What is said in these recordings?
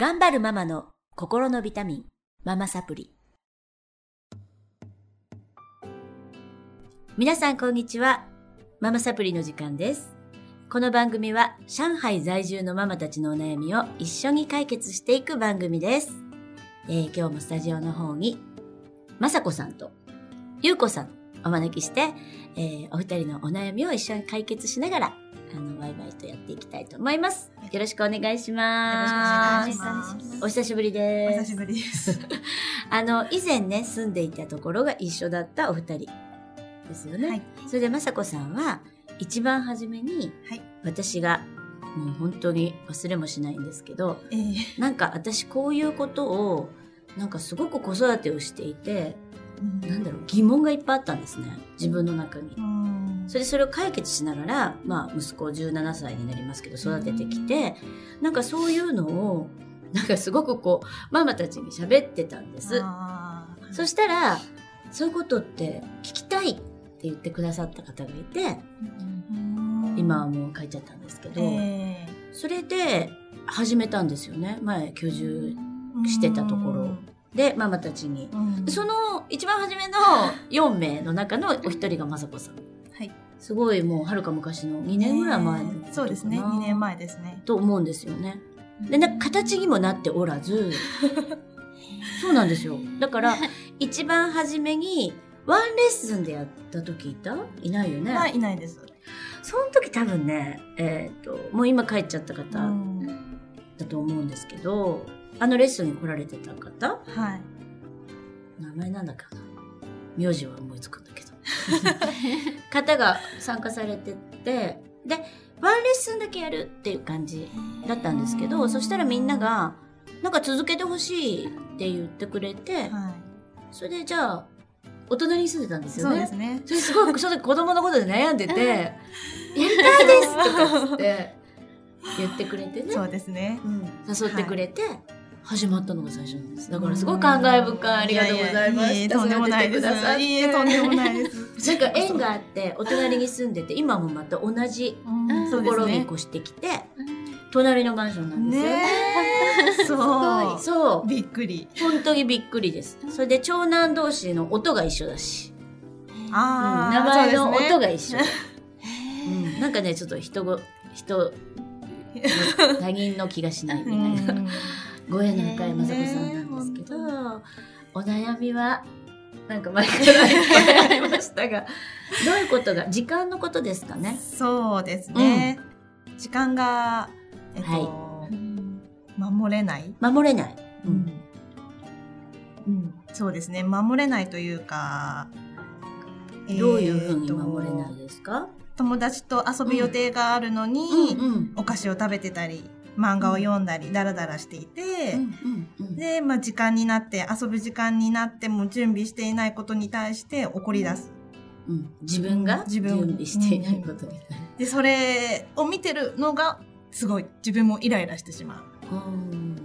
頑張るママの心のビタミン、ママサプリ。皆さんこんにちは。ママサプリの時間です。この番組は上海在住のママたちのお悩みを一緒に解決していく番組です。えー今日もスタジオの方に、まさこさんとゆうこさんお招きして、えーお二人のお悩みを一緒に解決しながら、あの、ワイワイとやっていきたいと思います。よろしくお願いします。よろしくお願いしますお久しぶりおです。久しぶりです。あの、以前ね、住んでいたところが一緒だったお二人ですよね。はい。それで、まさこさんは、一番初めに、はい私が、もう本当に忘れもしないんですけど、えーなんか私こういうことを、なんかすごく子育てをしていて、なんだろう、疑問がいっぱいあったんですね。自分の中にう。んそれでそれを解決しながら、まあ、息子17歳になりますけど、育ててきて、なんかそういうのを、なんかすごくこう、ママたちに喋ってたんです。そしたら、そういうことって聞きたいって言ってくださった方がいて、うん今はもう書いちゃったんですけど、えそれで始めたんですよね。前、居住ーしてたところで、ママたちに。うんその一番初めの 4名の中のお一人がまさこさん。はい。すごいもうはるか昔の2年ぐらい前そうですね。2年前ですね。と思うんですよね。で、なんか形にもなっておらず、そうなんですよ。だから、一番初めに、ワンレッスンでやった時いた？いないよね。はい、いないです。その時多分ね、えっ、と、もう今帰っちゃったう方んだと思うんですけど、あのレッスンに来られてた方？はい。名前なんだかな？名字は思いつくんだけど。方が参加されてて、で、ワンレッスンだけやるっていう感じだったんですけど、そしたらみんなが、なんか続けてほしいって言ってくれて、はそれでじゃあ、お隣に住んでたんでい。すよね。そうですね。それすごい、その時子供のことで悩んでて、やりたいですとかって言ってくれてね。そうですね。うん誘ってくれて、始まったのが最初なんです。だからすごい感慨深い。ありがとうございます。とんでもないです。とんでもないです。なんか縁があって、お隣に住んでて、今もまた同じうんところに越してきて、隣のマンションなんですよ。ねえ。そう。そう。びっくり。本当にびっくりです。それで長男同士の音が一緒だし、うんああ、名前の音が。が一緒。うんなんかね、ちょっと人ご、人、他人の気がしないみたいな。ご縁の深いまさこさんなんですけど、ねお悩みは、なんか前からありましたが、どういうことが、時間のことですかね？そうですね。時間が、えっと、は守れない。守れない。ううんん。うん。そうですね。守れないというか、どういうふうに守れないですか、友達と遊ぶ予定があるのに、うんうんお菓子を食べてたり、漫画を読んだり、ダラダラしていて、うんうんで、まあ、時間になって、遊ぶ時間になっても準備していないことに対して怒り出す。うん。自分が自分準備していないことに。なる。で、それを見てるのが、すごい、自分もイライラしてしまう。うん。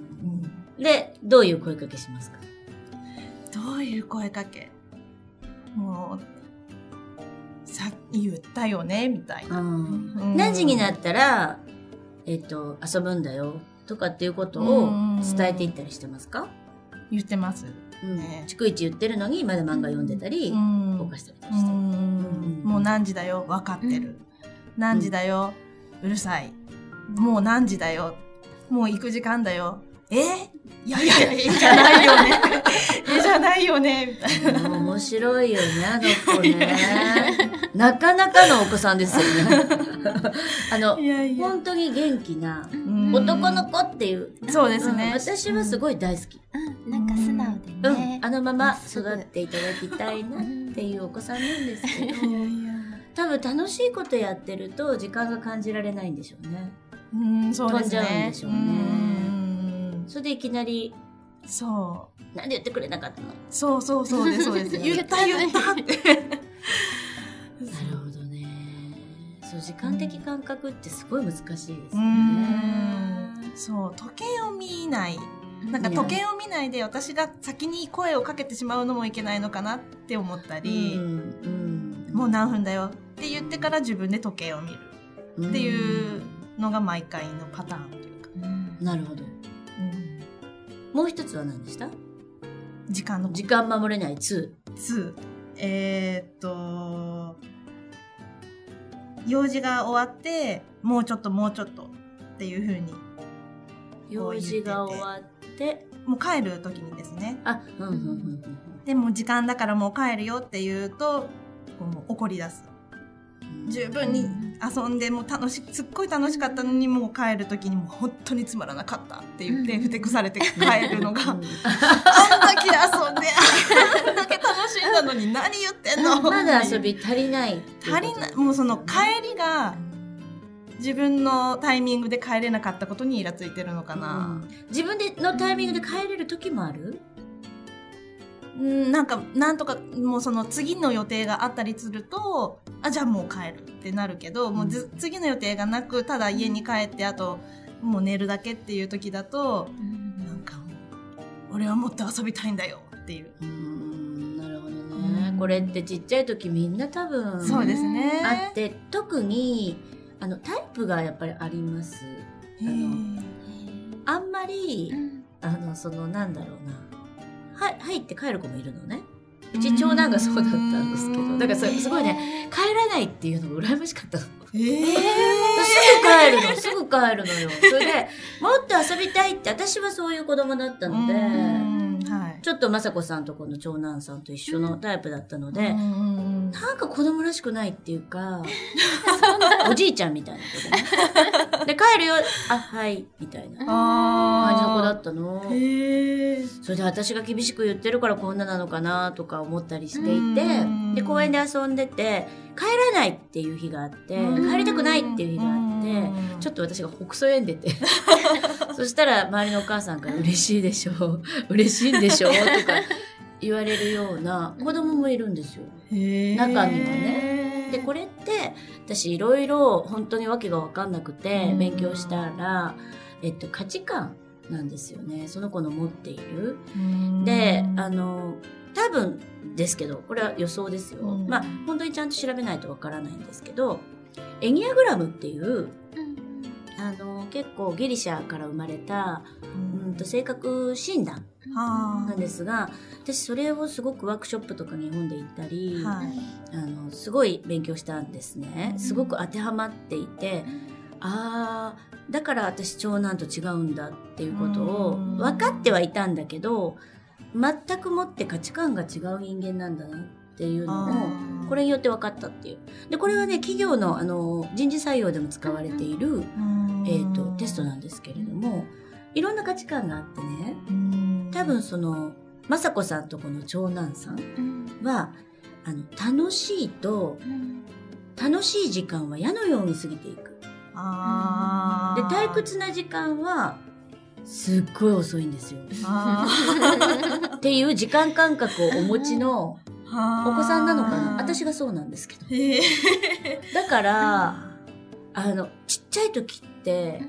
で、どういう声かけしますか？どういう声かけ？もう、さっき言ったよね、みたいな。ん。何時になったら、えっ、と、遊ぶんだよとかっていうことを伝えていったりしてますか？言ってます。うんね逐一言ってるのにまだ漫画読んでたり、うん動かしたりとかうしてもう何時だよ、分かってる。何時だよ、うるさい。もう何時だよ、もう行く時間だよ。え？いやいやいや、じゃないよね。えじゃないよね、みたいな。もう面白いよね、あの子ね。なかなかのお子さんですよね。あの、いやいや。本当に元気なうん男の子っていう。そうですね。うん私はすごい大好き。うん、なんか素直でうん、ね。あのまま育っていただきたいなっていうお子さんなんですけど。多分楽しいことやってると時間が感じられないんでしょうね。うん、そうですね。飛んじゃうんでしょうねうんそれでいきなり、そう。なんで言ってくれなかったの？そうそうそうです、そうです。言った言ったって。なるほどね。そう、時間的感覚ってすごい難しいですね。ん。そう、時計を見ない。なんか時計を見ないで私が先に声をかけてしまうのもいけないのかなって思ったり、うんうんもう何分だよって言ってから自分で時計を見るっていうのが毎回のパターンというか。うんなるほど。うんもう一つは何でした？時間の時間守れない2。2。えーっと、用事が終わって、もうちょっともうちょっとっていう風に、用事が終わって、もう帰る時にですね。あ、うんうんうんうんでも時間だからもう帰るよって言うと、こう怒り出す。うん。十分に遊んでもう楽しすっごい楽しかったのにもう帰る時にもう本当につまらなかったって言ってうん。ふてくされて帰るのが、う んあんだけ遊んであんだけ楽しんだのに何言ってんの。まだ遊び足りない足りない。もうその帰りが自分のタイミングで帰れなかったことにイラついてるのかな、うん。自分でのタイミングで帰れる時もある？うん、なんかなんとかもうその次の予定があったりするとあじゃあもう帰るってなるけど、もうず次の予定がなくただ家に帰ってあともう寝るだけっていう時だとなんか俺はもっと遊びたいんだよっていう、うーんなるほどね、うん。これってちっちゃい時みんな多分そうですね。あって特にあのタイプがやっぱりあります。へー。あんまり、あのそのなんだろうなはい入って帰る子もいるのね。うち長男がそうだったんですけど。だからそすごいね帰らないっていうのが羨ましかったの。えー。すぐ帰るの、すぐ帰るのよ。それで、もっと遊びたいって、私はそういう子供だったので、ちょっと雅子さんとこの長男さんと一緒のタイプだったので、うんなんか子供らしくないっていうか、おじいちゃんみたいな子でね。で、帰るよ、あ、はい、みたいな感じの子だあったの。それで私が厳しく言ってるからこんななのかなとか思ったりしていてうん、で、公園で遊んでて、帰らないっていう日があって、帰りたくないっていう日があって、ちょっと私がほくそ笑んでて。そしたら周りのお母さんから嬉しいでしょ 嬉しいんでしょとか言われるような子供もいるんですよ。と中にはねで、これって私いろいろ本当にわけがわかんなくて勉強したら、えっと価値観なんですよね。その子の持っている。で、あの、多分ですけど、これは予想ですよ。うんまあ、本当にちゃんと調べないとわからないんですけど、エニアグラムっていう、結構ギリシャから生まれた、うん。と性格診断はなんですが、私それをすごくワークショップとか日本で行ったり、はい。あの、すごい勉強したんですね。すごく当てはまっていて、ああ、だから私長男と違うんだっていうことをうん。分かってはいたんだけど、全くもって価値観が違う人間なんだなっていうのを、これによって分かったっていう。で、これはね、企業のあの人事採用でも使われている、えっ、と、テストなんですけれども、いろんな価値観があってね、多分その、雅子さんとこの長男さんは、あの、楽しいと、楽しい時間は矢のように過ぎていく。あで、退屈な時間は、すっごい遅いんですよ。あ っていう時間感覚をお持ちのーお子さんなのかな？私がそうなんですけど。だから、あの、ちっちゃい時って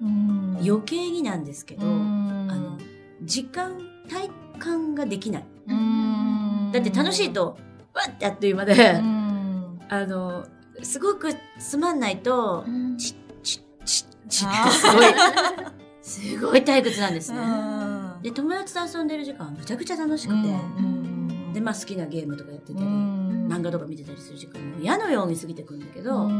余計になんですけど、あの、時間、体感ができない。だって楽しいと、わってあっという間で、あの、すごくつまんないと、チッチッチッチッってすごい、すごい退屈なんですね。で、友達と遊んでる時間はむちゃくちゃ楽しくて、で、まあ好きなゲームとかやってたり、漫画とか見てたりする時間も矢のように過ぎてくんだけど、っ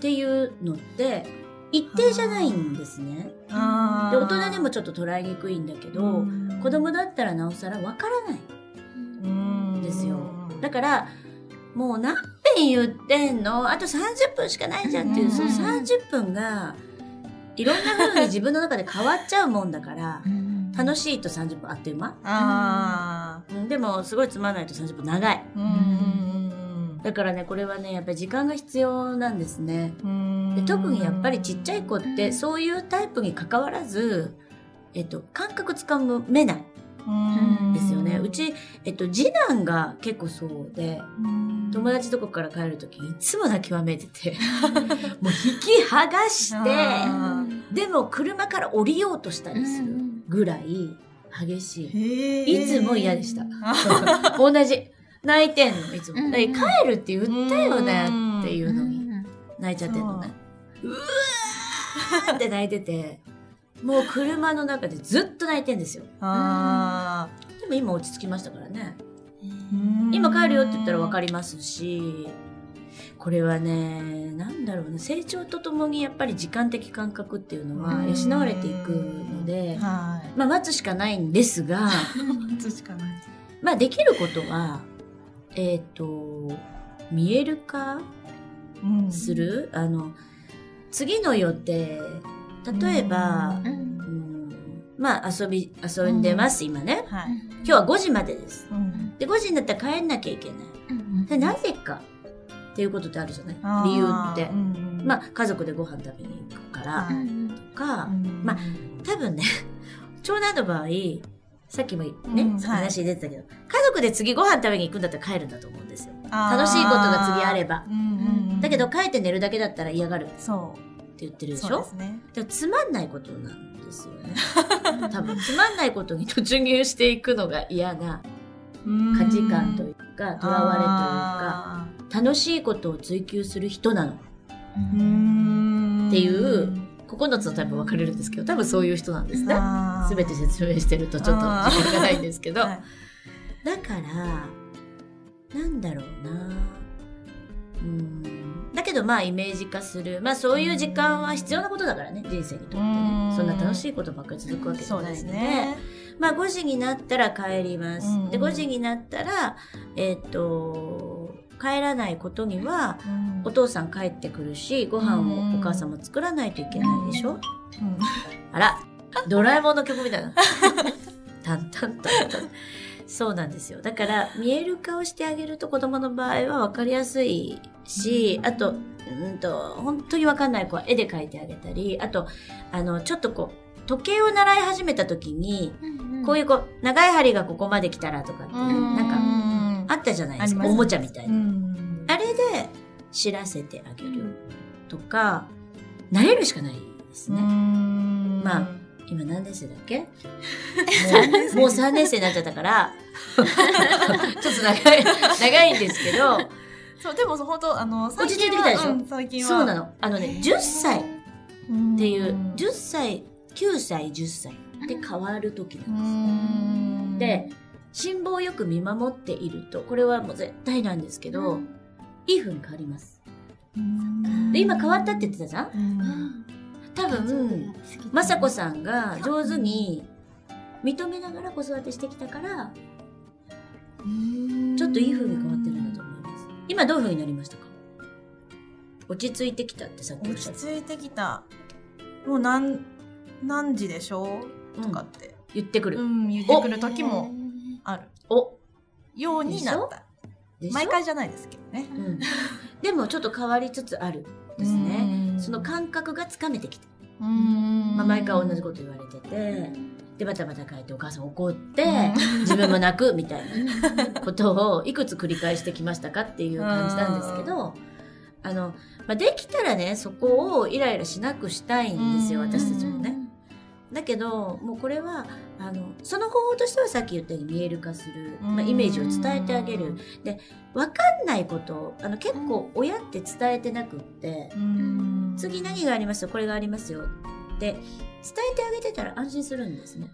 ていうのって、一定じゃないんですね。で、大人でもちょっと捉えにくいんだけど、子供だったらなおさらわからない。ですよ。だから、もう何遍言ってんの？あと30分しかないじゃんっていう、うん。その30分が、いろんな風に自分の中で変わっちゃうもんだから、楽しいと30分あっという間。あうんでも、すごいつまんないと30分長い。だからね、これはね、やっぱり時間が必要なんですね。うんで特にやっぱりちっちゃい子って、そういうタイプに関わらず、えっと、感覚つかめないうんですよね。うち、えっと、次男が結構そうで、友達とこから帰るときいつも泣きわめいてて、もう引き剥がして、あでも車から降りようとしたりするぐらい激しい。へいつも嫌でした。あ 同じ。泣いてんの、いつも。うん帰るって言ったよねっていうのに泣いちゃってんのね。うわーって泣いてて、もう車の中でずっと泣いてんですよ。あでも今落ち着きましたからね。ー今帰るよって言ったら分かりますし、これはね、なんだろうな、成長とともにやっぱり時間的感覚っていうのはうん養われていくので、はい。まあ待つしかないんですが、待つしかない。まあできることは、えっ、と、見える化うん。する、あの、次の予定、例えば、ううん。ん。まあ遊び、遊んでます、今ね。はい。今日は5時までです。うん。で、5時になったら帰んなきゃいけない。でなぜか？っていうことってあるじゃない？理由って。まあ、家族でご飯食べに行くから。はい。とか、ままあ多分ね、長男の場合、さっきもね、うんはい話に出てたけど、家族で次ご飯食べに行くんだったら帰るんだと思うんですよ。楽しいことが次あれば。だけど帰って寝るだけだったら嫌がるってそ言ってるう。でしょ？そうですね。つまんないことなんですよね。多分つまんないことに突入していくのが嫌な価値観というか、とらわれというか、あ楽しいことを追求する人なの。っていう9つのタイプ分かれるんですけど、多分そういう人なんですね。あーすべて説明してるとちょっと時間がないんですけど。はいだから、なんだろうなうん。だけどまあイメージ化する。まあそういう時間は必要なことだからね、人生にとってうね。んそんな楽しいことばっかり続くわけじゃないので。ね。まあ5時になったら帰ります。うんで、5時になったら、えっ、と、帰らないことには、うん。お父さん帰ってくるし、ご飯をお母さんも作らないといけないでしょ、うん。あら、ドラえもんの曲みたいな。タンタンタンタン。そうなんですよ。だから、見える化をしてあげると子供の場合は分かりやすいし、あと、うんと、本当に分かんない子は絵で描いてあげたり、あと、あの、ちょっとこう、時計を習い始めた時に、こういうこう、長い針がここまで来たらとかっていう、なんか、あったじゃないですか。おもちゃみたいな。うんあれで知らせてあげるとか、慣れるしかないですね。うんまあ今何年生だっけ？もうもう3年生になっちゃったから、ちょっと長い、長いんですけど、そう、でも本当あの、落ち着いてきたでしょ？うん最近は。そうなの。あのね、10歳っっていう、10歳、9歳、10歳って変わる時なうんです。んで、辛抱をよく見守っていると、これはもう絶対なんですけど、いい風に変わります。うん。で、今変わったって言ってたじゃん？うん。多分、雅子さんが上手に認めながら子育てしてきたから、ちょっといい風に変わってるんだと思います。今どういう風になりましたか？落ち着いてきたってさっきおっ落しゃってち着いてきた。もう何、何時でしょう？とかって。言ってくる。うん、言ってくる時もある。おようになった。毎回じゃないですけどね。うん。でもちょっと変わりつつあるですね。その感覚がつかめてきた。うんまあ、毎回同じこと言われてて、で、バタバタ帰ってお母さん怒ってうん、自分も泣くみたいなことをいくつ繰り返してきましたかっていう感じなんですけど、あの、まあ、できたらね、そこをイライラしなくしたいんですよ、私たちもね。だけど、もうこれは、あの、その方法としてはさっき言ったように見える化する、まあ、イメージを伝えてあげる。で、わかんないこと、あの、結構親って伝えてなくって、うん。次何があります？よ、これがありますよって、伝えてあげてたら安心するんですね。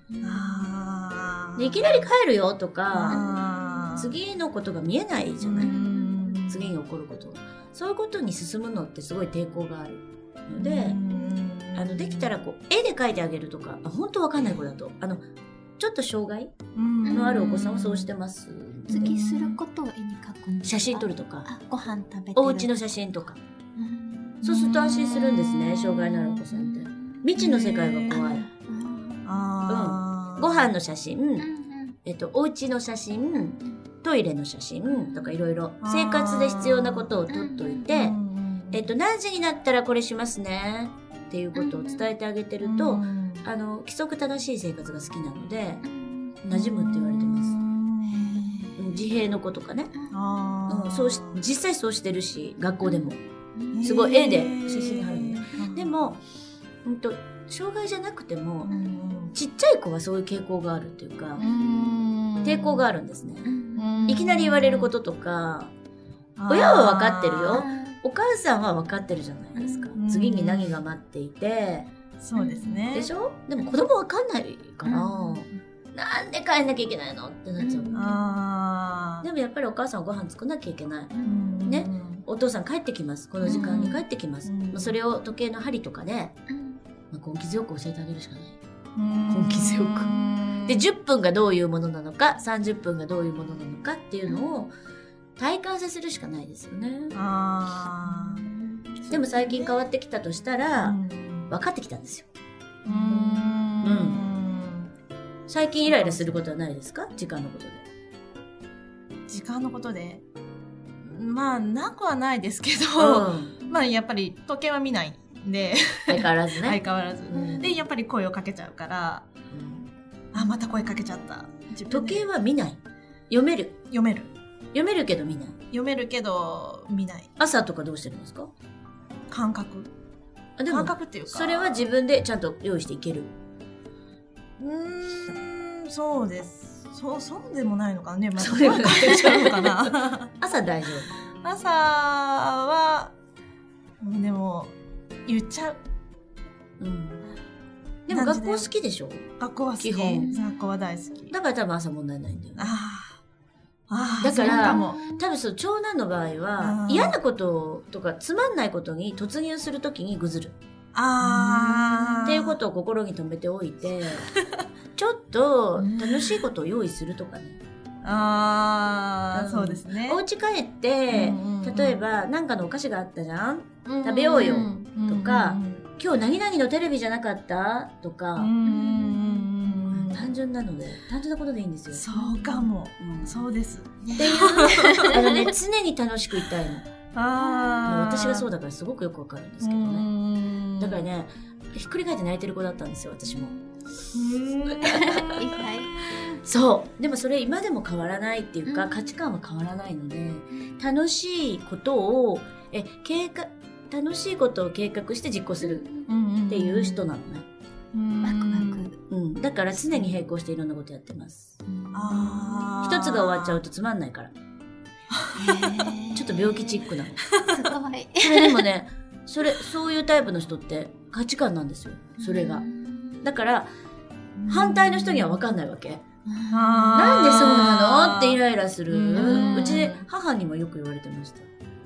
でいきなり帰るよ？とか、次のことが見えないじゃうない。ん次に起こること。そういうことに進むのってすごい抵抗があるので、うんあの、できたらこう、絵で描いてあげるとか、あ本当わかんない子だと、あの、ちょっと障害のあるお子さんはそうしてます。次することを絵に描くんですか？写真撮るとか、あご飯食べてる。お家の写真とか。そうすると安心するんですね、障害のあるお子さんって。未知の世界が怖い。あー。ご飯の写真、うんえっと、お家の写真、トイレの写真。とかいろいろ。生活で必要なことを撮っといて、えっと、何時になったらこれしますね？っていうことを伝えてあげてると、うんあの、規則正しい生活が好きなので、うん馴染むって言われてます。うんうん自閉の子とかね。うん、そうし、実際そうしてるし、学校でも。うん。すごい絵で写真があるん。ででも、うんと、障害じゃなくてもう、んちっちゃい子はそういう傾向があるっていうか、うん抵抗があるんですね。うんいきなり言われることとか、親は分かってるよお母さんは分かってるじゃないですかう。ん次に何が待っていて、そうですね。でしょ？でも子供わかんないから、うんなんで帰んなきゃいけないの？ってなっちゃう。うんああ。でもやっぱりお母さんご飯作んなきゃいけない。うんね？お父さん帰ってきます。この時間に帰ってきます。うんまあそれを時計の針とかで、うんまあ、根気強く教えてあげるしかない。根根気強くで、10分がどういうものなのか、30分がどういうものなのかっていうのを体感させるしかないですよね。あでも最近変わってきたとしたあ。ら、うん分かってきたんですよ。うーん。最近イライラすることはないですか？時間のことで。時間のことで？まあ、なくはないですけうど、ん。まあ、やっぱり時計は見ないんで、相変わらずね。相変わらず。うんで、やっぱり声をかけちゃうから、うんあ、また声かけちゃった。時計は見ない。読める。読める。読めるけど見ない？読めるけど、見ない。朝とかどうしてるんですか？感覚。あでも感覚っていうか。それは自分でちゃんと用意していける。うーん、そうです。そう、そうでもないのかなね。まあ、そうい声かけちゃうのかな。朝大丈朝は、でも、言っちゃう。夫。うん。でも学校好きでしょ？学校は好き。基本学校は大好き。だから多分朝問題ないんだよね。ああ。だから。多分そう、長男の場合はう、ん嫌なこととかつまんないことに突入するときにぐずる。ああ。っていうことを心に留めておいて、ちょっと楽しいことを用意するとかね。ああ、うんそうですね。お家帰って、うんうんうん例えば、なんかのお菓子があったじゃん？食食べようよととか今日何々のテレビじゃなかった？とか、うんうんうんうん単純なので、単純なことでいいんですよ。そうかも。うんそうです。っていう、あのね、常に楽しくいたいの。ああ。私がそうだだからすごくよくわかるんですけうどね。んだから。ね、ひっくり返って泣いてる子だったんですよ、私も。そう。でもそれ今でも変わらないっていうか、うん価値観は変わらないので、楽しいことを、え、計画、楽しいことを計画して実行するっていう人なのね。ワクワうん。だから常に並行していろんなことやってます。一つが終わっちゃうとつまんないから。ちょっと病気チックなの。すごいそれでもね、それ、そういうタイプの人って価値観なんですよ。それが。だから、反対の人には分かんないわけ。なんでそうなの？ってイライラする。うちで母にもよく言われてました。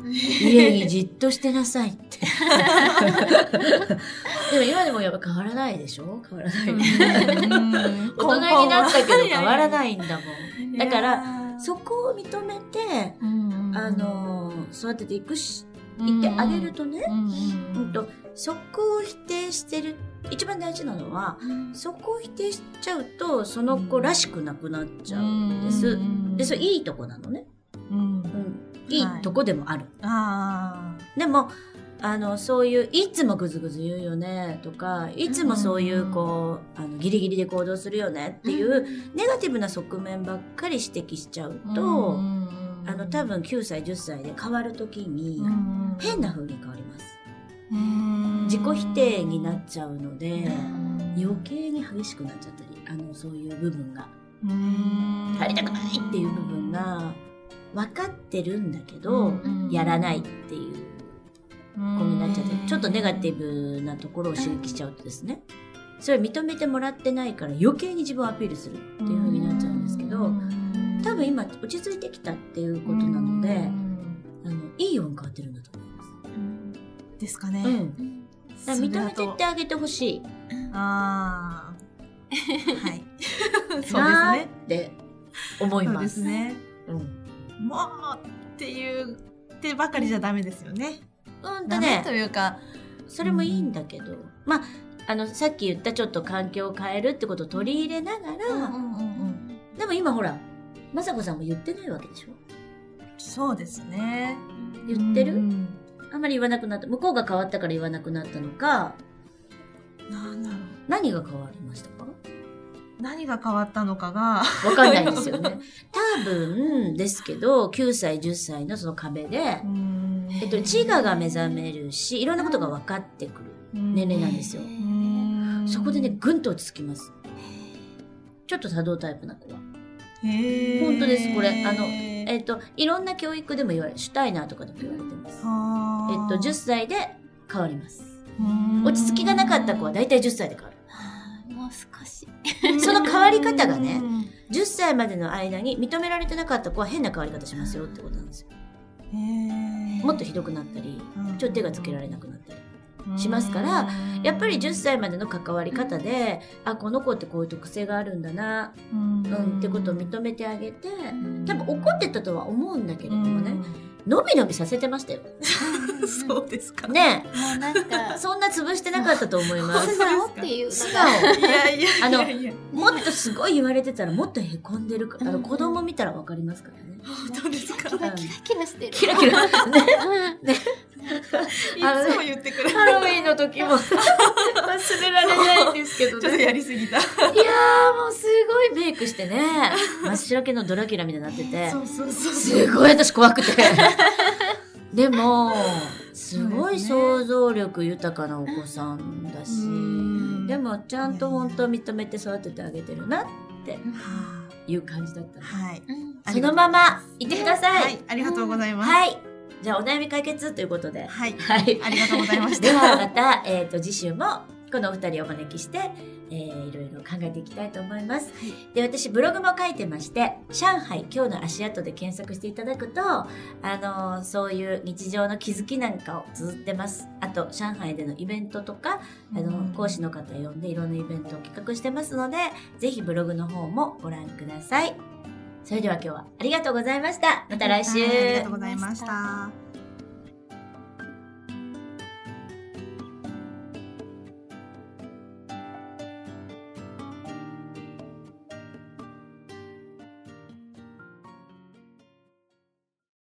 家にじっとしてなさいって。でも今でもやっぱ変わらないでしょ？変わらない。大人になったけど変わらないんだもん。だから、そこを認めて、あのー、育てていくし、言ってあげるとね、うんと、そこを否定してる、一番大事なのは、そこを否定しちゃうと、その子らしくなくなっちゃうんです。で、それいいとこなのね。うんうん。い。いとこでもある。あでも、あの、そういう、いつもぐずぐず言うよね、とか、いつもそういう、こう、あの、ギリギリで行動するよねっていう、ネガティブな側面ばっかり指摘しちゃうあと、あの、多分9歳、10歳で変わるときに、変な風に変わります。自己否定になっちゃうので、余計に激しくなっちゃったり、あの、そういう部分が、入りたくないっていう部分が、分かってるんだけど、やらないっていう子になっちゃって、ちょっとネガティブなところを刺激しちゃうとですね、それ認めてもらってないから余計に自分をアピールするっていう風になっちゃうんですけど、多分今落ち着いてきたっていうことなので、あの、いいように変わってるんだと思います。ですかね。うん。だから認めてってあげてほしいああ。はい。そうですね。って思いそうま。ですすね。うん。もうっていう、ってばかりじゃダメですよね。うんとダメねと、いうか、それもいいんだけど、まあ、あの、さっき言ったちょっと環境を変えるってことを取り入れながら、でも今ほら、まさこさんも言ってないわけでしょ？そうですね。言ってる、うん。あんまり言わなくなった。向こうが変わったから言わなくなったのか、なんだろう。何が変わりましたか？何が変わったのかが、わかんないですよね。多分ですけど、9歳、10歳のその壁で、えっと、自我が目覚めるし、いろんなことが分かってくる年齢なんですよ。そこでね、ぐんと落ち着きます。ちょっと多動タイプな子は。本当ですこれあのえっと、いろんな教育でも言われる、シュタイナーとかでも言われてます。えっと、10歳で変わります。落ち着きがなかった子は大体10歳で変わる。少し。その変わり方がね、10歳までの間に認められてなかった子は変な変わり方しますよってことなんですよ。もっとひどくなったり、うん。ちょっと手がつけられなくなったり。しますからやっぱり10歳までの関わり方で、あ、この子ってこういう特性があるんだな、うん。うん、ってことを認めてあげて、多分怒ってたとは思うんだけれどもね、うのびのびさせてましたよ。んそうですかねもうなんえか、そんな潰してなかったと思います。素直っていう素。直。いやいやあのもっとすごい言われてたらもっとへこんでるかあのうん子供見たらわかりますからね。本当ですか？キラキラキラしてる。キラキラ。ね。うん いつも言ってくれるハロウィンの時も忘れられないんですけどちょっとね。やりすぎたいやーもうすごいメイクしてね。真っ白けのドラキュラみたいになってて。そうそうそうすごい私怖くて。でも、すごい想像力豊かなお子さんだし、でもちゃんと本当認めて育ててあげてるなってはいう感じだったはい。うん。そのまま行ってくださ。はい。いありがとうございます。はい。じゃあお悩み解決ということで。はい。はい。ありがとうございました。ではまた、えっ、と、次週もこのお二人をお招きして、えー、いろいろ考えていきたいと思います。で、私ブログも書いてまして、上海今日の足跡で検索していただくと、あのーそういう日常の気づきなんかを綴ってます。あと、上海でのイベントとか、あの、講師の方呼んでいろんなイベントを企画してますので、ぜひブログの方もご覧ください。それでは今日はありがとうございました。また来週。はいありがとうございました